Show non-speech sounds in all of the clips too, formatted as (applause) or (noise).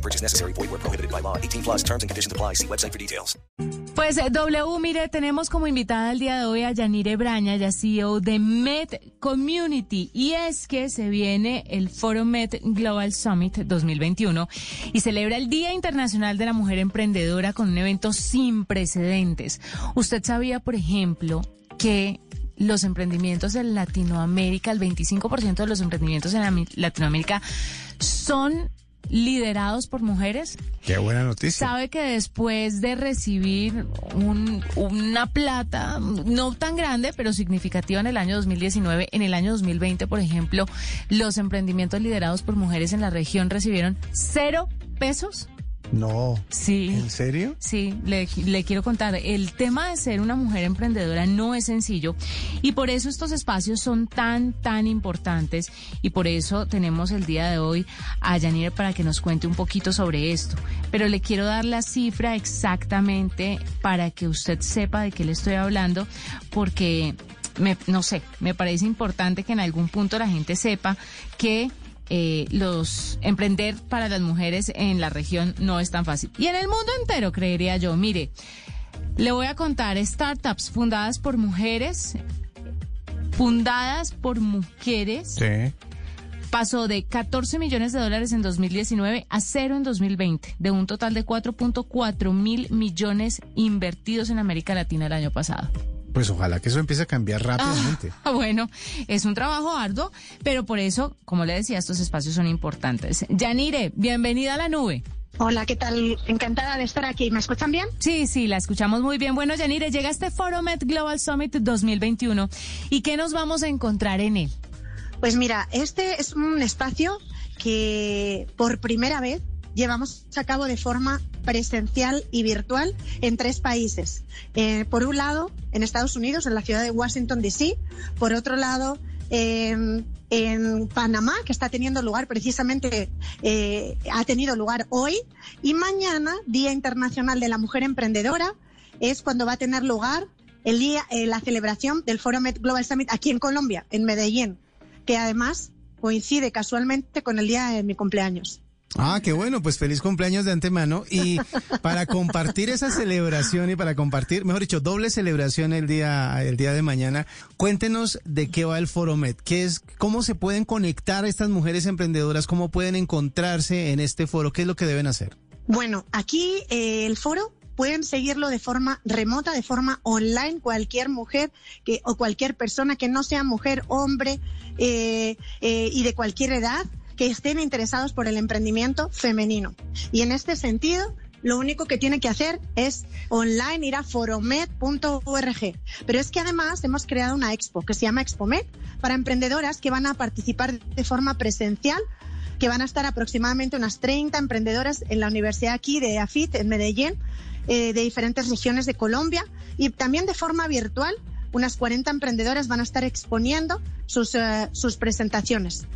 No purchase necessary. Void where prohibited by law. 18 plus terms and conditions apply. See website for details. Pues W, mire, tenemos como invitada el día de hoy a Yanire Braña, ya CEO de Met Community. Y es que se viene el Foro Met Global Summit 2021 y celebra el Día Internacional de la Mujer Emprendedora con un evento sin precedentes. ¿Usted sabía, por ejemplo, que los emprendimientos en Latinoamérica, el 25% de los emprendimientos en Latinoamérica son liderados por mujeres? Qué buena noticia. Sabe que después de recibir un- una plata, no tan grande, pero significativa en el año 2019, en el año 2020, por ejemplo, los emprendimientos liderados por mujeres en la región recibieron cero pesos. No. Sí. ¿En serio? Sí, le, le quiero contar, el tema de ser una mujer emprendedora no es sencillo y por eso estos espacios son tan, tan importantes y por eso tenemos el día de hoy a Yanire para que nos cuente un poquito sobre esto. Pero le quiero dar la cifra exactamente para que usted sepa de qué le estoy hablando porque, me, no sé, me parece importante que en algún punto la gente sepa que eh, los emprender para las mujeres en la región no es tan fácil. Y en el mundo entero, creería yo. Mire, le voy a contar startups fundadas por mujeres, fundadas por mujeres, Sí. pasó de 14 millones de dólares en 2019 a cero en 2020, de un total de 4.4 mil millones invertidos en América Latina el año pasado. Pues ojalá que eso empiece a cambiar rápidamente. Ah, (laughs) bueno, es un trabajo arduo, pero por eso, como le decía, estos espacios son importantes. Yanire, bienvenida a la nube. Hola, ¿qué tal? Encantada de estar aquí. ¿Me escuchan bien? Sí, sí, la escuchamos muy bien. Bueno, Yanire, llega este Foro Met Global Summit 2021. ¿Y qué nos vamos a encontrar en él? Pues mira, este es un espacio que por primera vez llevamos a cabo de forma presencial y virtual en tres países. Eh, por un lado, en Estados Unidos, en la ciudad de Washington, D.C. Por otro lado, en, en Panamá, que está teniendo lugar precisamente, eh, ha tenido lugar hoy. Y mañana, Día Internacional de la Mujer Emprendedora, es cuando va a tener lugar el día, eh, la celebración del Foro Met Global Summit aquí en Colombia, en Medellín, que además coincide casualmente con el día de mi cumpleaños. Ah, qué bueno, pues feliz cumpleaños de antemano. Y (laughs) para compartir esa celebración y para compartir, mejor dicho, doble celebración el día, el día de mañana, cuéntenos de qué va el Foromet, qué es, cómo se pueden conectar estas mujeres emprendedoras, cómo pueden encontrarse en este foro, qué es lo que deben hacer. Bueno, aquí eh, el foro pueden seguirlo de forma remota, de forma online, cualquier mujer que, o cualquier persona que no sea mujer, hombre eh, eh, y de cualquier edad que estén interesados por el emprendimiento femenino. Y en este sentido, lo único que tiene que hacer es online ir a foromed.org. Pero es que además hemos creado una expo que se llama Expomed para emprendedoras que van a participar de forma presencial que van a estar aproximadamente unas 30 emprendedoras en la universidad aquí de AFIT, en Medellín, eh, de diferentes regiones de Colombia y también de forma virtual. Unas 40 emprendedoras van a estar exponiendo sus, eh, sus presentaciones.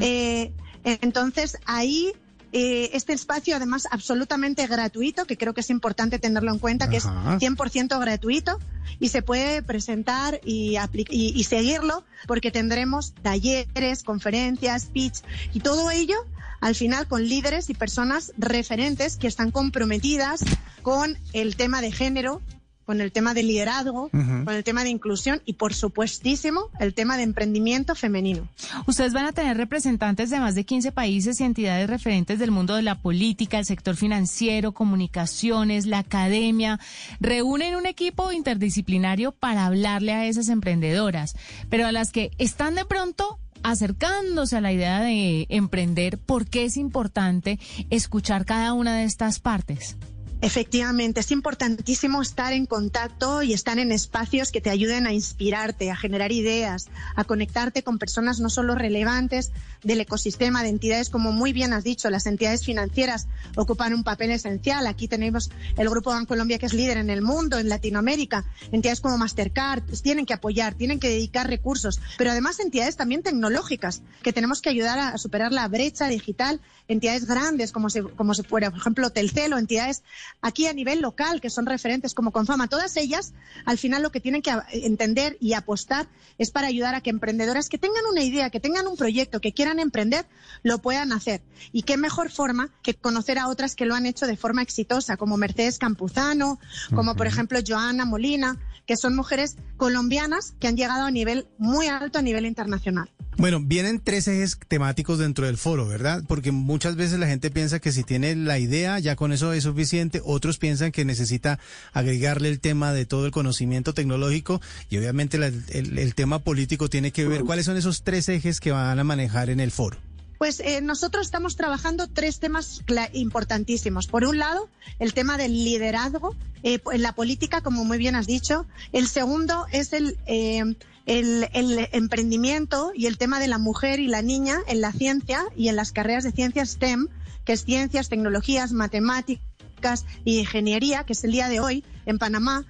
Eh, entonces, ahí eh, este espacio, además, absolutamente gratuito, que creo que es importante tenerlo en cuenta, que Ajá. es 100% gratuito y se puede presentar y, y seguirlo porque tendremos talleres, conferencias, pitch y todo ello al final con líderes y personas referentes que están comprometidas con el tema de género, con el tema de liderazgo, con el tema de inclusión y por supuestísimo el tema de emprendimiento femenino. Ustedes van a tener representantes de más de 15 países y entidades referentes del mundo de la política, el sector financiero, comunicaciones, la academia. Reúnen un equipo interdisciplinario para hablarle a esas emprendedoras, pero a las que están de pronto acercándose a la idea de emprender, ¿por qué es importante escuchar cada una de estas partes? Efectivamente, es importantísimo estar en contacto y estar en espacios que te ayuden a inspirarte, a generar ideas, a conectarte con personas no solo relevantes del ecosistema de entidades, como muy bien has dicho, las entidades financieras ocupan un papel esencial. Aquí tenemos el Grupo Colombia que es líder en el mundo, en Latinoamérica. Entidades como Mastercard pues, tienen que apoyar, tienen que dedicar recursos, pero además entidades también tecnológicas que tenemos que ayudar a superar la brecha digital. Entidades grandes como se, como se fuera, por ejemplo, Telcel o entidades aquí a nivel local, que son referentes como Confama, todas ellas, al final lo que tienen que entender y apostar es para ayudar a que emprendedoras que tengan una idea, que tengan un proyecto, que quieran emprender, lo puedan hacer. Y qué mejor forma que conocer a otras que lo han hecho de forma exitosa, como Mercedes Campuzano, como por ejemplo Joana Molina, que son mujeres colombianas que han llegado a nivel muy alto a nivel internacional. Bueno, vienen tres ejes temáticos dentro del foro, ¿verdad? Porque muchas veces la gente piensa que si tiene la idea, ya con eso es suficiente. Otros piensan que necesita agregarle el tema de todo el conocimiento tecnológico y obviamente el, tema político tiene que ver. ¿Cuáles son esos tres ejes que van a manejar en el foro? Pues eh, nosotros estamos trabajando tres temas importantísimos. Por un lado, el tema del liderazgo eh, en la política, como muy bien has dicho. El segundo es el eh, el, emprendimiento y el tema de la mujer y la niña en la ciencia y en las carreras de ciencias STEM, que es ciencias, tecnologías, matemáticas y ingeniería, que es el día de hoy en Panamá.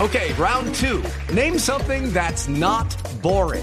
Okay, round two. Name something that's not boring.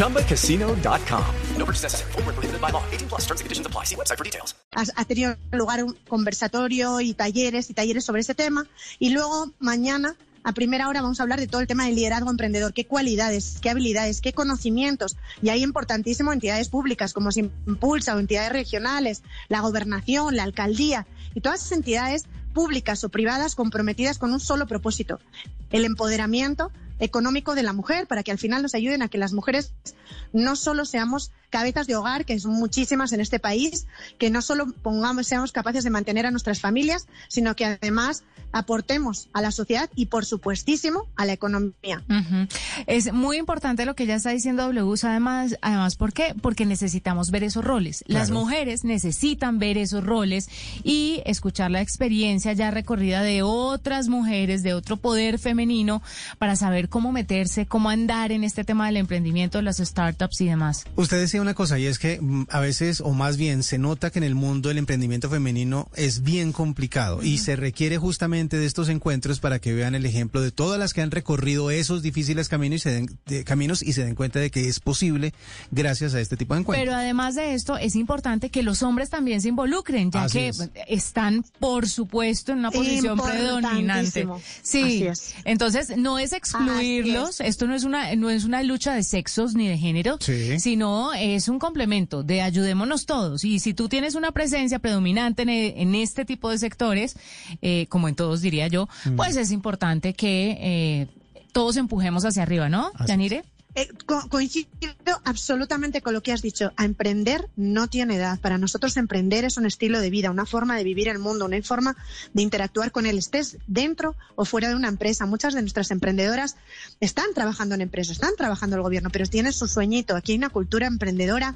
ChumbaCasino.com. No by law. 18 plus terms and conditions apply. See website for details. Ha tenido lugar un conversatorio y talleres y talleres sobre ese tema. Y luego mañana a primera hora vamos a hablar de todo el tema del liderazgo emprendedor, qué cualidades, qué habilidades, qué conocimientos. Y hay importantísimo entidades públicas como impulsa o entidades regionales, la gobernación, la alcaldía y todas esas entidades públicas o privadas comprometidas con un solo propósito, el empoderamiento económico de la mujer, para que al final nos ayuden a que las mujeres no solo seamos cabezas de hogar, que son muchísimas en este país, que no solo pongamos, seamos capaces de mantener a nuestras familias, sino que además aportemos a la sociedad y, por supuestísimo, a la economía. Es muy importante lo que ella está diciendo, W. Además, además, ¿por qué? Porque necesitamos ver esos roles. Las mujeres necesitan ver esos roles y escuchar la experiencia ya recorrida de otras mujeres, de otro poder femenino, para saber cómo meterse, cómo andar en este tema del emprendimiento, las startups y demás. Usted decía una cosa y es que mm, a veces, o más bien, se nota que en el mundo el emprendimiento femenino es bien complicado y se requiere justamente de estos encuentros para que vean el ejemplo de todas las que han recorrido esos difíciles caminos y se den, caminos y se den cuenta de que es posible gracias a este tipo de encuentros. Pero además de esto, es importante que los hombres también se involucren, ya que están, por supuesto, en una posición predominante. Sí, entonces no es excluirlos, esto no es una no es una lucha de sexos ni de género, sino es un complemento de ayudémonos todos. Y si tú tienes una presencia predominante en, este tipo de sectores, eh, como en todo diría yo, pues es importante que eh, todos empujemos hacia arriba, ¿no, Yanire? Eh, coincido absolutamente con lo que has dicho. A emprender no tiene edad. Para nosotros emprender es un estilo de vida, una forma de vivir el mundo, una forma de interactuar con él, estés dentro o fuera de una empresa. Muchas de nuestras emprendedoras están trabajando en empresas, están trabajando en el gobierno, pero tienen su sueñito. Aquí hay una cultura emprendedora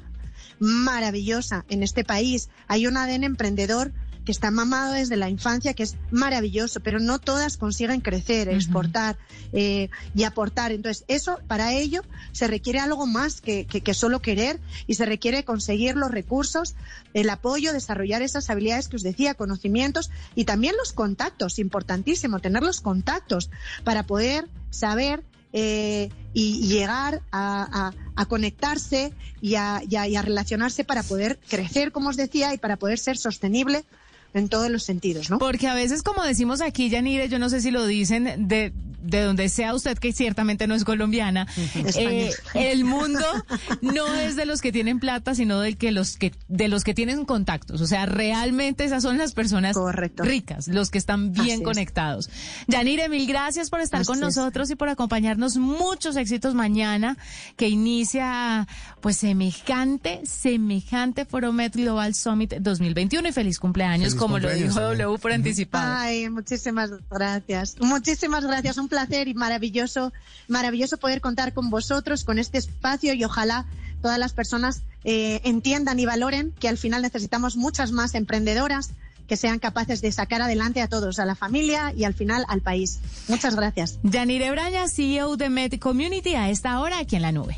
maravillosa en este país. Hay un ADN emprendedor que está mamado desde la infancia, que es maravilloso, pero no todas consiguen crecer, exportar eh, y aportar. Entonces, eso, para ello, se requiere algo más que, que, solo querer y se requiere conseguir los recursos, el apoyo, desarrollar esas habilidades que os decía, conocimientos y también los contactos, importantísimo, tener los contactos para poder saber eh, y llegar a, conectarse y a, y a, relacionarse para poder crecer, como os decía, y para poder ser sostenible en todos los sentidos, ¿no? Porque a veces, como decimos aquí, Yanire, yo no sé si lo dicen de de donde sea usted, que ciertamente no es colombiana, (laughs) eh, el mundo no es de los que tienen plata, sino del que los que de los que tienen contactos. O sea, realmente esas son las personas ricas, los que están bien conectados. Yanire, mil gracias por estar con nosotros y por acompañarnos. Muchos éxitos mañana, que inicia pues semejante, semejante Foromet Global Summit 2021 y feliz cumpleaños, como lo dijo W por anticipado. Ay, muchísimas gracias. Muchísimas gracias. Un placer y maravilloso, maravilloso poder contar con vosotros, con este espacio y ojalá todas las personas eh, entiendan y valoren que al final necesitamos muchas más emprendedoras que sean capaces de sacar adelante a todos, a la familia y al final al país. Muchas gracias. Yanire Braya, CEO de Med Community, a esta hora aquí en la nube.